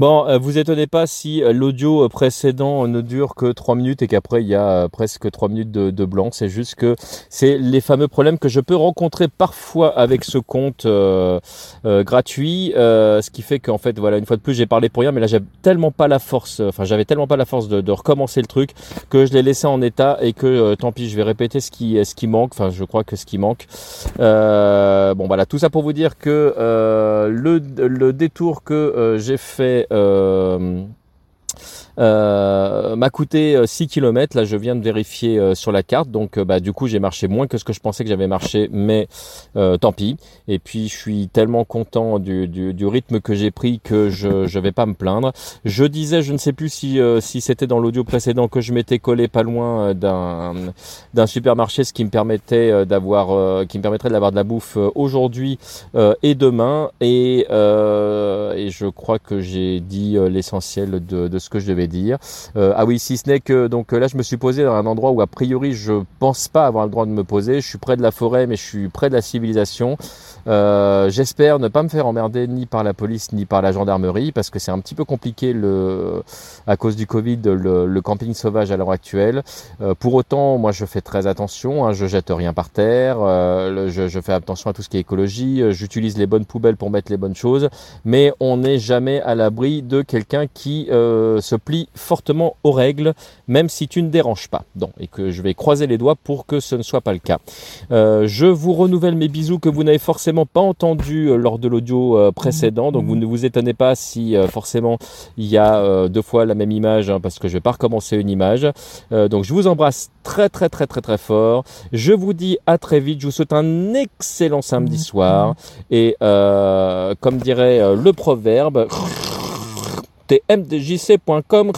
Bon, euh, vous étonnez pas si euh, l'audio précédent ne dure que 3 minutes et qu'après il y a euh, presque 3 minutes de, blanc. C'est juste que c'est les fameux problèmes que je peux rencontrer parfois avec ce compte euh, euh, gratuit, euh, ce qui fait qu'en fait, voilà, une fois de plus, j'ai parlé pour rien, mais là j'ai tellement pas la force, enfin j'avais tellement pas la force de, de, recommencer le truc que je l'ai laissé en état et que tant pis, je vais répéter ce qui, ce qui manque. Enfin, je crois que ce qui manque. bon, voilà, tout ça pour vous dire que le, le détour que j'ai fait euh, m'a coûté 6 euh, km. Là, je viens de vérifier euh, sur la carte. Donc, euh, bah, du coup, j'ai marché moins que ce que je pensais que j'avais marché, mais euh, tant pis. Et puis, je suis tellement content du, du, du rythme que j'ai pris que je ne vais pas me plaindre. Je disais, je ne sais plus si, si c'était dans l'audio précédent que je m'étais collé pas loin d'un d'un supermarché, ce qui me permettait d'avoir, qui me permettrait d'avoir de la bouffe aujourd'hui et demain. Et, et je crois que j'ai dit l'essentiel de, de ce que je devais dire. Euh, ah oui, si ce n'est que donc là, je me suis posé dans un endroit où a priori je pense pas avoir le droit de me poser. Je suis près de la forêt, mais je suis près de la civilisation. Euh, J'espère ne pas me faire emmerder ni par la police ni par la gendarmerie parce que c'est un petit peu compliqué à cause du Covid le, camping sauvage à l'heure actuelle. Euh, pour autant, moi je fais très attention, hein, je jette rien par terre, je, fais attention à tout ce qui est écologie, j'utilise les bonnes poubelles pour mettre les bonnes choses, mais on n'est jamais à l'abri de quelqu'un qui se plie fortement aux règles, même si tu ne déranges pas. Donc, et que je vais croiser les doigts pour que ce ne soit pas le cas. Euh, je vous renouvelle mes bisous que vous n'avez forcément pas entendu euh, lors de l'audio euh, précédent, donc vous ne vous étonnez pas si forcément il y a deux fois la même image, hein, parce que je vais pas recommencer une image. Euh, donc je vous embrasse très très très très très fort. Je vous dis à très vite. Je vous souhaite un excellent samedi soir et comme dirait le proverbe tmdjc.com